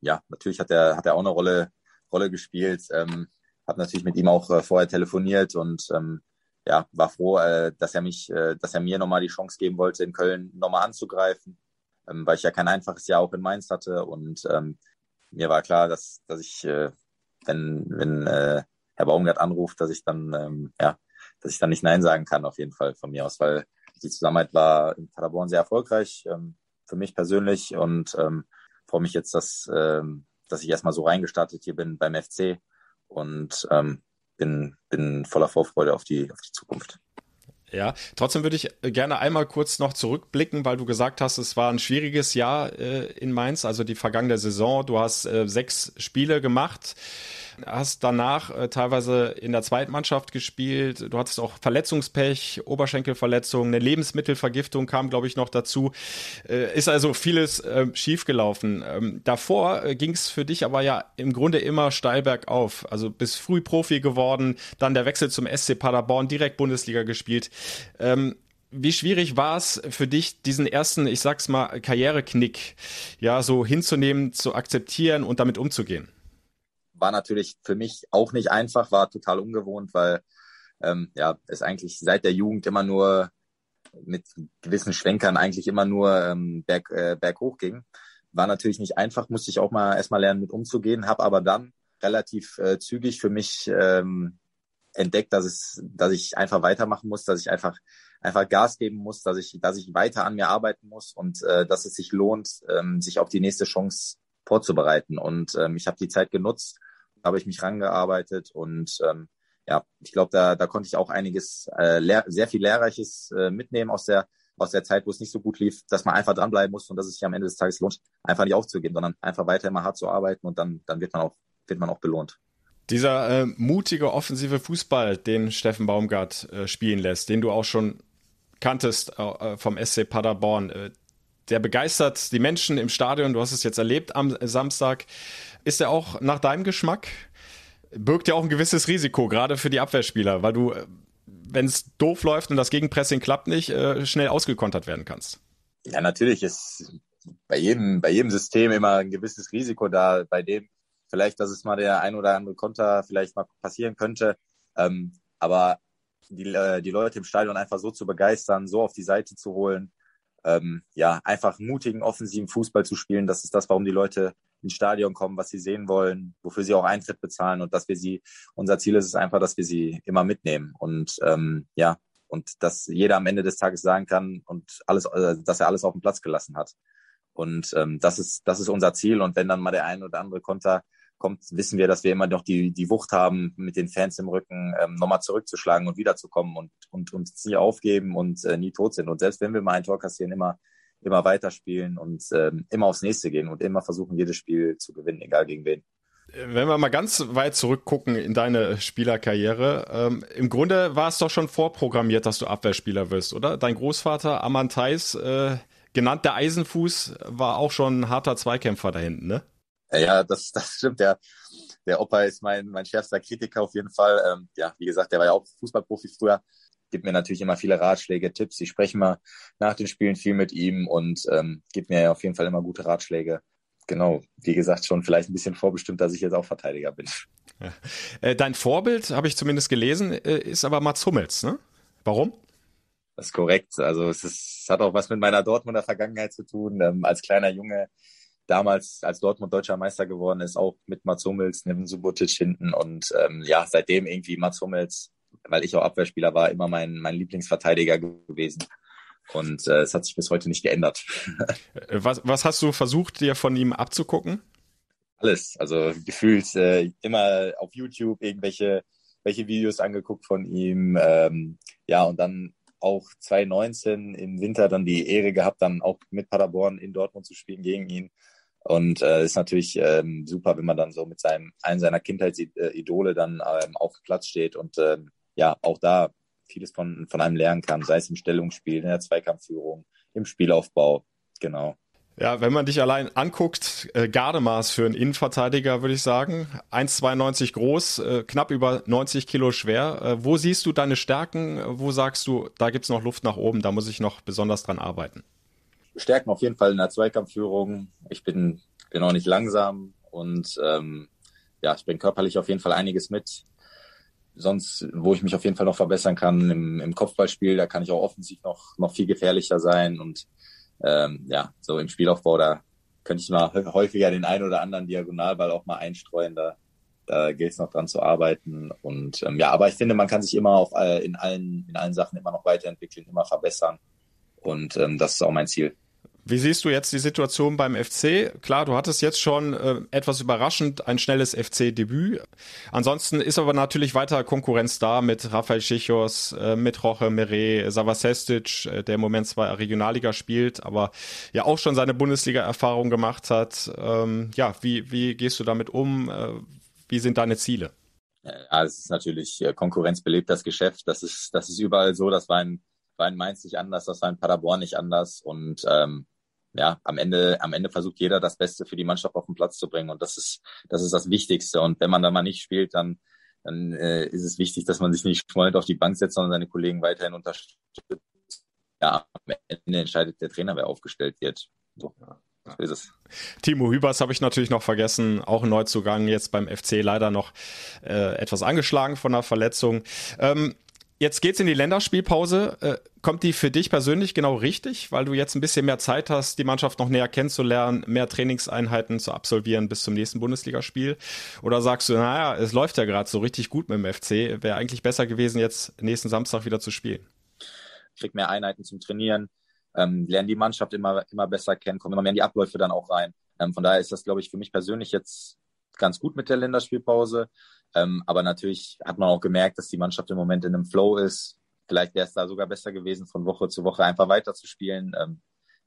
Ja, natürlich hat er, hat er auch eine Rolle, Rolle gespielt. Ähm, habe natürlich mit ihm auch äh, vorher telefoniert und ähm, ja, war froh, äh, dass er mich, äh, dass er mir nochmal die Chance geben wollte, in Köln nochmal anzugreifen, ähm, weil ich ja kein einfaches Jahr auch in Mainz hatte und ähm, mir war klar, dass, dass ich, äh, wenn, wenn äh, Herr Baumgart anruft, dass ich dann, ähm, ja, dass ich dann nicht Nein sagen kann, auf jeden Fall von mir aus, weil die Zusammenarbeit war in Paderborn sehr erfolgreich, ähm, für mich persönlich und ähm, freue mich jetzt, dass, ähm, dass ich erstmal so reingestartet hier bin beim FC und ähm, bin, bin voller Vorfreude auf die, auf die Zukunft. Ja, trotzdem würde ich gerne einmal kurz noch zurückblicken, weil du gesagt hast, es war ein schwieriges Jahr äh, in Mainz, also die vergangene Saison. Du hast äh, sechs Spiele gemacht hast danach äh, teilweise in der zweiten Mannschaft gespielt. Du hattest auch Verletzungspech, Oberschenkelverletzung, eine Lebensmittelvergiftung kam, glaube ich, noch dazu. Äh, ist also vieles äh, schiefgelaufen. Ähm, davor äh, ging es für dich aber ja im Grunde immer steil bergauf. Also bist früh Profi geworden, dann der Wechsel zum SC Paderborn, direkt Bundesliga gespielt. Ähm, wie schwierig war es für dich, diesen ersten, ich sag's mal, Karriereknick, ja, so hinzunehmen, zu akzeptieren und damit umzugehen? War natürlich für mich auch nicht einfach, war total ungewohnt, weil ähm, ja, es eigentlich seit der Jugend immer nur mit gewissen Schwenkern eigentlich immer nur ähm, berg, äh, berghoch ging. War natürlich nicht einfach, musste ich auch mal erstmal lernen, mit umzugehen, habe aber dann relativ äh, zügig für mich ähm, entdeckt, dass es, dass ich einfach weitermachen muss, dass ich einfach einfach Gas geben muss, dass ich, dass ich weiter an mir arbeiten muss und äh, dass es sich lohnt, ähm, sich auf die nächste Chance vorzubereiten. Und ähm, ich habe die Zeit genutzt, habe ich mich rangearbeitet und ähm, ja, ich glaube, da, da konnte ich auch einiges, äh, sehr viel Lehrreiches äh, mitnehmen aus der, aus der Zeit, wo es nicht so gut lief, dass man einfach dranbleiben muss und dass es sich am Ende des Tages lohnt, einfach nicht aufzugeben, sondern einfach weiter immer hart zu arbeiten und dann, dann wird man auch, wird man auch belohnt. Dieser äh, mutige offensive Fußball, den Steffen Baumgart äh, spielen lässt, den du auch schon kanntest äh, vom SC Paderborn, äh, der begeistert die Menschen im Stadion. Du hast es jetzt erlebt am Samstag. Ist er auch nach deinem Geschmack? Birgt ja auch ein gewisses Risiko, gerade für die Abwehrspieler, weil du, wenn es doof läuft und das Gegenpressing klappt nicht, äh, schnell ausgekontert werden kannst. Ja, natürlich ist bei jedem, bei jedem System immer ein gewisses Risiko da, bei dem vielleicht, dass es mal der ein oder andere Konter vielleicht mal passieren könnte. Ähm, aber die, äh, die Leute im Stadion einfach so zu begeistern, so auf die Seite zu holen, ähm, ja, einfach mutigen, offensiven Fußball zu spielen. Das ist das, warum die Leute ins Stadion kommen, was sie sehen wollen, wofür sie auch Eintritt bezahlen und dass wir sie, unser Ziel ist es einfach, dass wir sie immer mitnehmen und ähm, ja, und dass jeder am Ende des Tages sagen kann und alles, äh, dass er alles auf den Platz gelassen hat. Und ähm, das ist, das ist unser Ziel. Und wenn dann mal der ein oder andere Konter kommt, wissen wir, dass wir immer noch die, die Wucht haben, mit den Fans im Rücken ähm, nochmal zurückzuschlagen und wiederzukommen und, und uns nie aufgeben und äh, nie tot sind. Und selbst wenn wir mal ein Tor kassieren, immer, immer weiterspielen und ähm, immer aufs nächste gehen und immer versuchen, jedes Spiel zu gewinnen, egal gegen wen. Wenn wir mal ganz weit zurückgucken in deine Spielerkarriere, ähm, im Grunde war es doch schon vorprogrammiert, dass du Abwehrspieler wirst, oder? Dein Großvater Aman Theis, äh, genannt der Eisenfuß, war auch schon ein harter Zweikämpfer da hinten, ne? Ja, das, das stimmt. Der, der Opa ist mein, mein schärfster Kritiker auf jeden Fall. Ähm, ja, wie gesagt, der war ja auch Fußballprofi früher. Gibt mir natürlich immer viele Ratschläge, Tipps. Ich spreche mal nach den Spielen viel mit ihm und ähm, gibt mir auf jeden Fall immer gute Ratschläge. Genau, wie gesagt, schon vielleicht ein bisschen vorbestimmt, dass ich jetzt auch Verteidiger bin. Ja. Äh, dein Vorbild, habe ich zumindest gelesen, äh, ist aber Mats Hummels, ne? Warum? Das ist korrekt. Also es, ist, es hat auch was mit meiner Dortmunder Vergangenheit zu tun. Ähm, als kleiner Junge damals, als Dortmund deutscher Meister geworden ist, auch mit Mats Hummels, Neven Subotic hinten und ähm, ja, seitdem irgendwie Mats Hummels, weil ich auch Abwehrspieler war, immer mein, mein Lieblingsverteidiger gewesen. Und äh, es hat sich bis heute nicht geändert. was, was hast du versucht, dir von ihm abzugucken? Alles. Also gefühlt äh, immer auf YouTube irgendwelche welche Videos angeguckt von ihm. Ähm, ja, und dann auch 2019 im Winter dann die Ehre gehabt, dann auch mit Paderborn in Dortmund zu spielen gegen ihn. Und äh, ist natürlich ähm, super, wenn man dann so mit seinem einen seiner Kindheitsidole dann ähm, auf dem Platz steht und ähm, ja, auch da vieles von, von einem lernen kann, sei es im Stellungsspiel, in der Zweikampfführung, im Spielaufbau. Genau. Ja, wenn man dich allein anguckt, äh, Gardemaß für einen Innenverteidiger, würde ich sagen. 1,92 groß, äh, knapp über 90 Kilo schwer. Äh, wo siehst du deine Stärken? Wo sagst du, da gibt's noch Luft nach oben, da muss ich noch besonders dran arbeiten? Stärken auf jeden Fall in der Zweikampfführung. Ich bin, bin auch nicht langsam und ähm, ja, ich bringe körperlich auf jeden Fall einiges mit. Sonst, wo ich mich auf jeden Fall noch verbessern kann, im, im Kopfballspiel, da kann ich auch offensiv noch, noch viel gefährlicher sein und ähm, ja, so im Spielaufbau, da könnte ich mal häufiger den einen oder anderen Diagonalball auch mal einstreuen. Da, da gilt es noch dran zu arbeiten. Und ähm, ja, aber ich finde, man kann sich immer auf, äh, in, allen, in allen Sachen immer noch weiterentwickeln, immer verbessern. Und ähm, das ist auch mein Ziel. Wie siehst du jetzt die Situation beim FC? Klar, du hattest jetzt schon äh, etwas überraschend ein schnelles FC-Debüt. Ansonsten ist aber natürlich weiter Konkurrenz da mit Rafael Schichos, äh, mit Roche Meret, Savasestic, äh, der im Moment zwar Regionalliga spielt, aber ja auch schon seine Bundesliga-Erfahrung gemacht hat. Ähm, ja, wie, wie gehst du damit um? Äh, wie sind deine Ziele? Ja, es ist natürlich äh, konkurrenzbelebt, das Geschäft. Das ist, das ist überall so. Das war in, war in Mainz nicht anders, das war in Paderborn nicht anders. Und ähm, ja, am Ende, am Ende versucht jeder das Beste für die Mannschaft auf den Platz zu bringen. Und das ist, das ist das Wichtigste. Und wenn man da mal nicht spielt, dann, dann äh, ist es wichtig, dass man sich nicht schmollend auf die Bank setzt, sondern seine Kollegen weiterhin unterstützt. Ja, am Ende entscheidet der Trainer, wer aufgestellt wird. So. Es. Timo Hübers habe ich natürlich noch vergessen, auch ein Neuzugang jetzt beim FC leider noch äh, etwas angeschlagen von einer Verletzung. Ähm, Jetzt geht's in die Länderspielpause. Äh, kommt die für dich persönlich genau richtig, weil du jetzt ein bisschen mehr Zeit hast, die Mannschaft noch näher kennenzulernen, mehr Trainingseinheiten zu absolvieren bis zum nächsten Bundesligaspiel? Oder sagst du, naja, es läuft ja gerade so richtig gut mit dem FC, wäre eigentlich besser gewesen, jetzt nächsten Samstag wieder zu spielen? Krieg mehr Einheiten zum Trainieren, ähm, lernen die Mannschaft immer, immer besser kennen, kommen immer mehr in die Abläufe dann auch rein. Ähm, von daher ist das, glaube ich, für mich persönlich jetzt ganz gut mit der Länderspielpause. Ähm, aber natürlich hat man auch gemerkt, dass die Mannschaft im Moment in einem Flow ist. Vielleicht wäre es da sogar besser gewesen, von Woche zu Woche einfach weiterzuspielen. Ähm,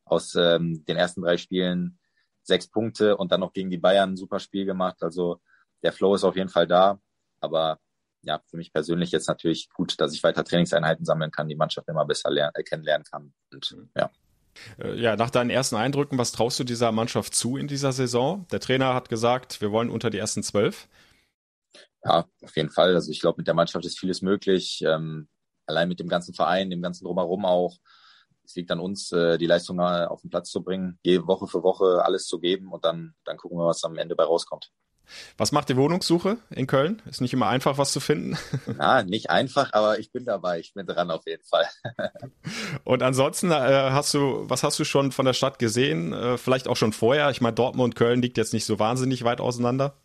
aus ähm, den ersten drei Spielen sechs Punkte und dann noch gegen die Bayern ein super Spiel gemacht. Also der Flow ist auf jeden Fall da. Aber ja, für mich persönlich jetzt natürlich gut, dass ich weiter Trainingseinheiten sammeln kann, die Mannschaft immer besser lernen, äh, kennenlernen kann. Und ja. Äh, ja, nach deinen ersten Eindrücken, was traust du dieser Mannschaft zu in dieser Saison? Der Trainer hat gesagt, wir wollen unter die ersten zwölf. Ja, auf jeden Fall. Also ich glaube, mit der Mannschaft ist vieles möglich. Ähm, allein mit dem ganzen Verein, dem ganzen Drumherum auch. Es liegt an uns, äh, die Leistung auf den Platz zu bringen, Woche für Woche alles zu geben und dann, dann gucken wir, was am Ende bei rauskommt. Was macht die Wohnungssuche in Köln? Ist nicht immer einfach, was zu finden. Na, nicht einfach, aber ich bin dabei. Ich bin dran auf jeden Fall. Und ansonsten äh, hast du, was hast du schon von der Stadt gesehen? Äh, vielleicht auch schon vorher. Ich meine, Dortmund und Köln liegt jetzt nicht so wahnsinnig weit auseinander.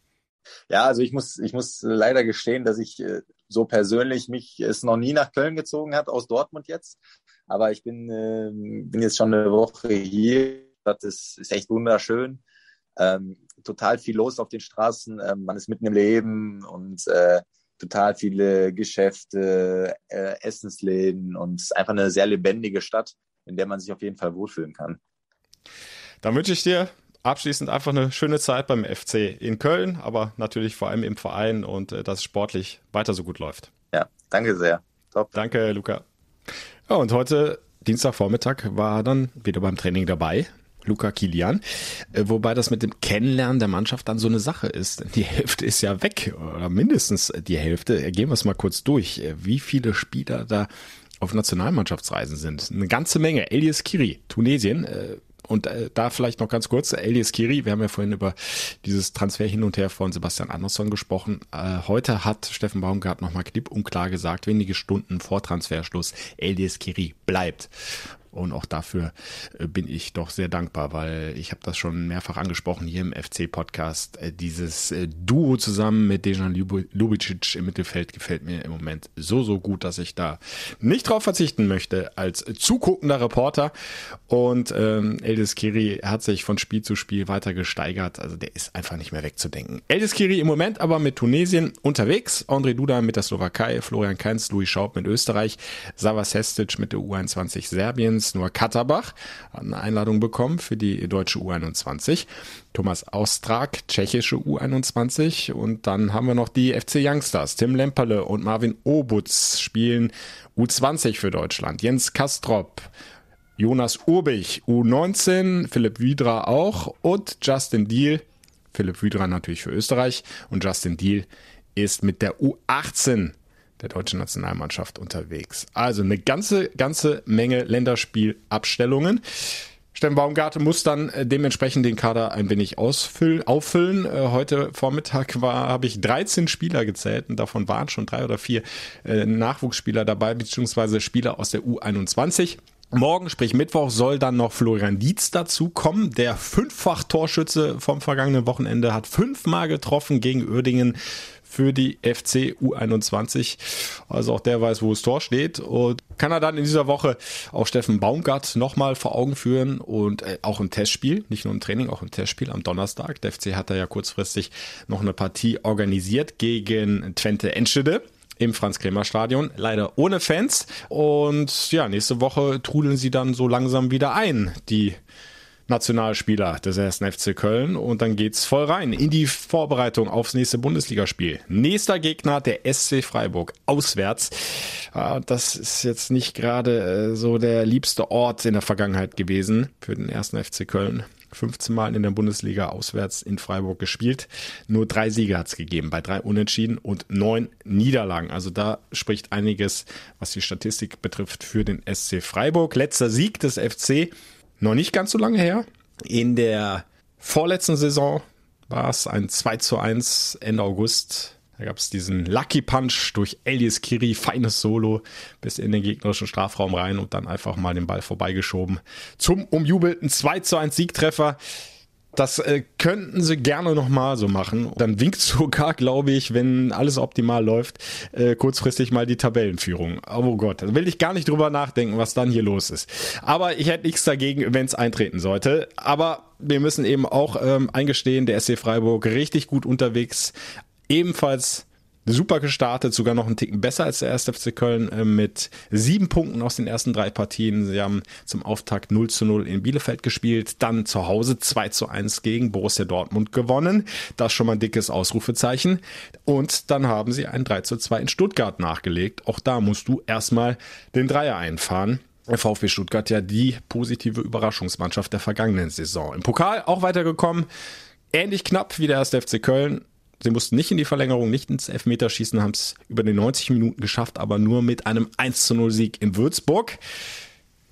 Ja, also ich muss, ich muss leider gestehen, dass ich äh, so persönlich mich es noch nie nach Köln gezogen hat aus Dortmund jetzt. Aber ich bin, äh, bin jetzt schon eine Woche hier. Das ist, ist echt wunderschön. Ähm, total viel los auf den Straßen. Ähm, man ist mitten im Leben und äh, total viele Geschäfte, äh, Essensläden und einfach eine sehr lebendige Stadt, in der man sich auf jeden Fall wohlfühlen kann. Dann wünsche ich dir abschließend einfach eine schöne Zeit beim FC in Köln, aber natürlich vor allem im Verein und äh, dass es sportlich weiter so gut läuft. Ja, danke sehr. Top. Danke, Luca. Ja, und heute Dienstagvormittag war dann wieder beim Training dabei. Luca Kilian. Äh, wobei das mit dem Kennenlernen der Mannschaft dann so eine Sache ist. Die Hälfte ist ja weg oder mindestens die Hälfte. Gehen wir es mal kurz durch. Wie viele Spieler da auf Nationalmannschaftsreisen sind? Eine ganze Menge. Elias Kiri, Tunesien. Äh, und äh, da vielleicht noch ganz kurz, Elias Kiri, wir haben ja vorhin über dieses Transfer hin und her von Sebastian Andersson gesprochen. heute hat Steffen Baumgart nochmal klipp und klar gesagt, wenige Stunden vor Transferschluss, Elias Kiri bleibt. Und auch dafür äh, bin ich doch sehr dankbar, weil ich habe das schon mehrfach angesprochen hier im FC-Podcast. Äh, dieses äh, Duo zusammen mit Dejan Lubicic im Mittelfeld gefällt mir im Moment so, so gut, dass ich da nicht drauf verzichten möchte als zuguckender Reporter. Und ähm, Eldis Kiri hat sich von Spiel zu Spiel weiter gesteigert. Also der ist einfach nicht mehr wegzudenken. Eldis Kiri im Moment aber mit Tunesien unterwegs. André Duda mit der Slowakei, Florian Kainz, Louis Schaub mit Österreich, Savas Hestic mit der U21 Serbien. Übrigens nur Katterbach hat eine Einladung bekommen für die deutsche U21. Thomas Austrag, tschechische U21. Und dann haben wir noch die FC Youngsters. Tim Lemperle und Marvin Obutz spielen U20 für Deutschland. Jens Kastrop, Jonas Urbich, U19, Philipp Wiedra auch und Justin Deal. Philipp Wiedra natürlich für Österreich und Justin Deal ist mit der U18 der deutschen Nationalmannschaft unterwegs. Also eine ganze, ganze Menge Länderspielabstellungen. Steffen Baumgarte muss dann äh, dementsprechend den Kader ein wenig ausfüllen, auffüllen. Äh, heute Vormittag habe ich 13 Spieler gezählt und davon waren schon drei oder vier äh, Nachwuchsspieler dabei, beziehungsweise Spieler aus der U21. Morgen, sprich Mittwoch, soll dann noch Florian Dietz dazukommen. Der Fünffach-Torschütze vom vergangenen Wochenende hat fünfmal getroffen gegen Uerdingen für die FC U21. Also auch der weiß, wo das Tor steht. Und kann er dann in dieser Woche auch Steffen Baumgart nochmal vor Augen führen und äh, auch im Testspiel, nicht nur im Training, auch im Testspiel am Donnerstag. Der FC hat da ja kurzfristig noch eine Partie organisiert gegen Twente Enschede im Franz-Kremer-Stadion. Leider ohne Fans. Und ja, nächste Woche trudeln sie dann so langsam wieder ein, die Nationalspieler des ersten FC Köln und dann geht's voll rein in die Vorbereitung aufs nächste Bundesligaspiel. Nächster Gegner der SC Freiburg auswärts. Ah, das ist jetzt nicht gerade äh, so der liebste Ort in der Vergangenheit gewesen für den ersten FC Köln. 15 Mal in der Bundesliga auswärts in Freiburg gespielt. Nur drei Siege hat's gegeben, bei drei Unentschieden und neun Niederlagen. Also da spricht einiges, was die Statistik betrifft, für den SC Freiburg. Letzter Sieg des FC noch nicht ganz so lange her. In der vorletzten Saison war es ein 2 zu 1 Ende August Da gab es diesen Lucky Punch durch Elias Kiri, feines Solo bis in den gegnerischen Strafraum rein und dann einfach mal den Ball vorbeigeschoben. Zum umjubelten 2 zu 1 Siegtreffer. Das äh, könnten sie gerne nochmal so machen. Dann winkt sogar, glaube ich, wenn alles optimal läuft, äh, kurzfristig mal die Tabellenführung. Oh Gott, da will ich gar nicht drüber nachdenken, was dann hier los ist. Aber ich hätte nichts dagegen, wenn es eintreten sollte. Aber wir müssen eben auch ähm, eingestehen, der SC Freiburg richtig gut unterwegs. Ebenfalls super gestartet, sogar noch einen Ticken besser als der 1. FC Köln äh, mit sieben Punkten aus den ersten drei Partien. Sie haben zum Auftakt 0 zu 0 in Bielefeld gespielt, dann zu Hause 2 zu 1 gegen Borussia Dortmund gewonnen. Das schon mal ein dickes Ausrufezeichen. Und dann haben sie ein 3 zu 2 in Stuttgart nachgelegt. Auch da musst du erstmal den Dreier einfahren. VfB Stuttgart ja die positive Überraschungsmannschaft der vergangenen Saison. Im Pokal auch weitergekommen. Ähnlich knapp wie der 1. FC Köln. Sie mussten nicht in die Verlängerung, nicht ins Elfmeterschießen, haben es über die 90 Minuten geschafft, aber nur mit einem 1 zu 0 Sieg in Würzburg.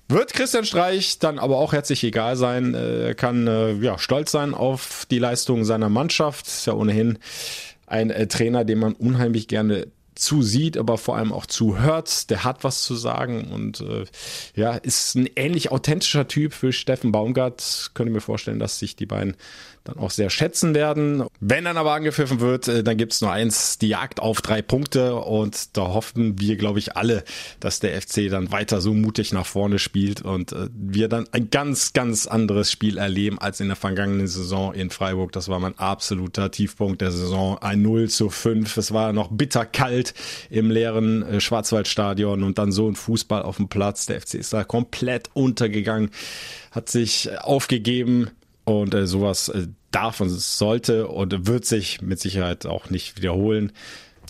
Wird Christian Streich dann aber auch herzlich egal sein, er kann äh, ja, stolz sein auf die Leistungen seiner Mannschaft. Ist ja ohnehin ein äh, Trainer, den man unheimlich gerne zusieht, aber vor allem auch zuhört. Der hat was zu sagen und äh, ja, ist ein ähnlich authentischer Typ für Steffen Baumgart. Könnte mir vorstellen, dass sich die beiden dann auch sehr schätzen werden. Wenn dann aber angepfiffen wird, äh, dann gibt es nur eins, die Jagd auf drei Punkte und da hoffen wir, glaube ich, alle, dass der FC dann weiter so mutig nach vorne spielt und äh, wir dann ein ganz, ganz anderes Spiel erleben als in der vergangenen Saison in Freiburg. Das war mein absoluter Tiefpunkt der Saison. Ein 0 zu 5. Es war noch bitter kalt im leeren äh, Schwarzwaldstadion und dann so ein Fußball auf dem Platz. Der FC ist da komplett untergegangen, hat sich aufgegeben und äh, sowas äh, darf und sollte und wird sich mit Sicherheit auch nicht wiederholen.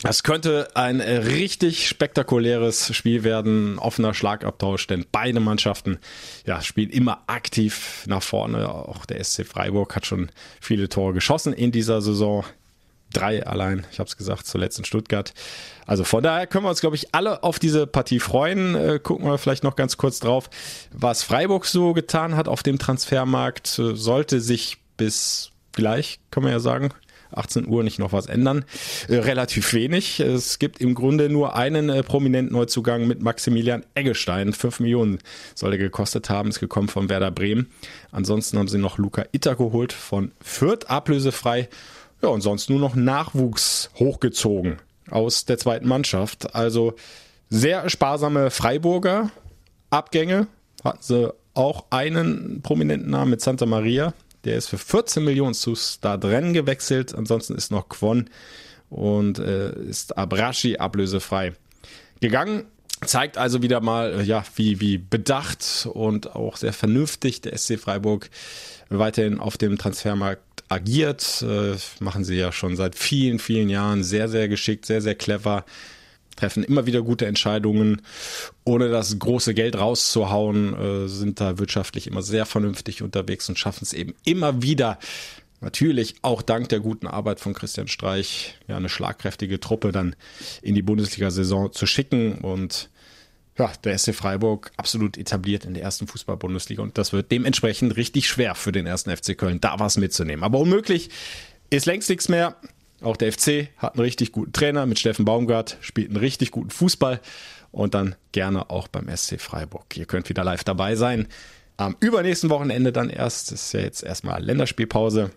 Es könnte ein äh, richtig spektakuläres Spiel werden, offener Schlagabtausch, denn beide Mannschaften ja, spielen immer aktiv nach vorne. Auch der SC Freiburg hat schon viele Tore geschossen in dieser Saison. Drei allein, ich habe es gesagt, zuletzt in Stuttgart. Also von daher können wir uns, glaube ich, alle auf diese Partie freuen. Äh, gucken wir vielleicht noch ganz kurz drauf, was Freiburg so getan hat auf dem Transfermarkt. Äh, sollte sich bis gleich, kann man ja sagen, 18 Uhr nicht noch was ändern. Äh, relativ wenig. Es gibt im Grunde nur einen äh, prominenten Neuzugang mit Maximilian Eggestein. 5 Millionen soll er gekostet haben, ist gekommen von Werder Bremen. Ansonsten haben sie noch Luca Itter geholt von Fürth, ablösefrei. Ja, und sonst nur noch Nachwuchs hochgezogen aus der zweiten Mannschaft. Also sehr sparsame Freiburger Abgänge. Hatten sie auch einen prominenten Namen mit Santa Maria. Der ist für 14 Millionen zu Stadren gewechselt. Ansonsten ist noch Kwon und äh, ist Abrashi ablösefrei gegangen. Zeigt also wieder mal, ja, wie, wie bedacht und auch sehr vernünftig der SC Freiburg weiterhin auf dem Transfermarkt agiert. Äh, machen sie ja schon seit vielen, vielen Jahren sehr, sehr geschickt, sehr, sehr clever. Treffen immer wieder gute Entscheidungen, ohne das große Geld rauszuhauen, äh, sind da wirtschaftlich immer sehr vernünftig unterwegs und schaffen es eben immer wieder, natürlich auch dank der guten Arbeit von Christian Streich, ja, eine schlagkräftige Truppe dann in die Bundesliga-Saison zu schicken und ja, der SC Freiburg absolut etabliert in der ersten Fußball-Bundesliga und das wird dementsprechend richtig schwer für den ersten FC Köln, da was mitzunehmen. Aber unmöglich ist längst nichts mehr. Auch der FC hat einen richtig guten Trainer mit Steffen Baumgart, spielt einen richtig guten Fußball und dann gerne auch beim SC Freiburg. Ihr könnt wieder live dabei sein. Am übernächsten Wochenende dann erst, das ist ja jetzt erstmal Länderspielpause.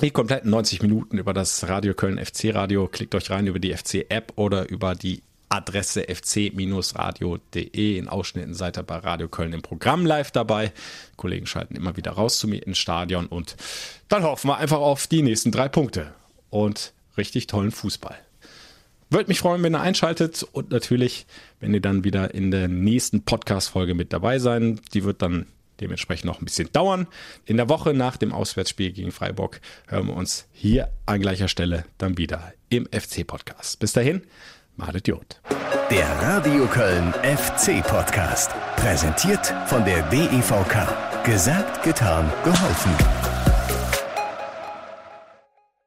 Die kompletten 90 Minuten über das Radio Köln FC Radio. Klickt euch rein über die FC App oder über die Adresse fc-radio.de. In Ausschnitten seid ihr bei Radio Köln im Programm live dabei. Die Kollegen schalten immer wieder raus zu mir ins Stadion und dann hoffen wir einfach auf die nächsten drei Punkte und richtig tollen Fußball. Würde mich freuen, wenn ihr einschaltet und natürlich, wenn ihr dann wieder in der nächsten Podcast-Folge mit dabei sein. Die wird dann dementsprechend noch ein bisschen dauern. In der Woche nach dem Auswärtsspiel gegen Freiburg hören wir uns hier an gleicher Stelle dann wieder im FC-Podcast. Bis dahin, Malet Jod. Der Radio Köln FC Podcast. Präsentiert von der DEVK. Gesagt, getan, geholfen.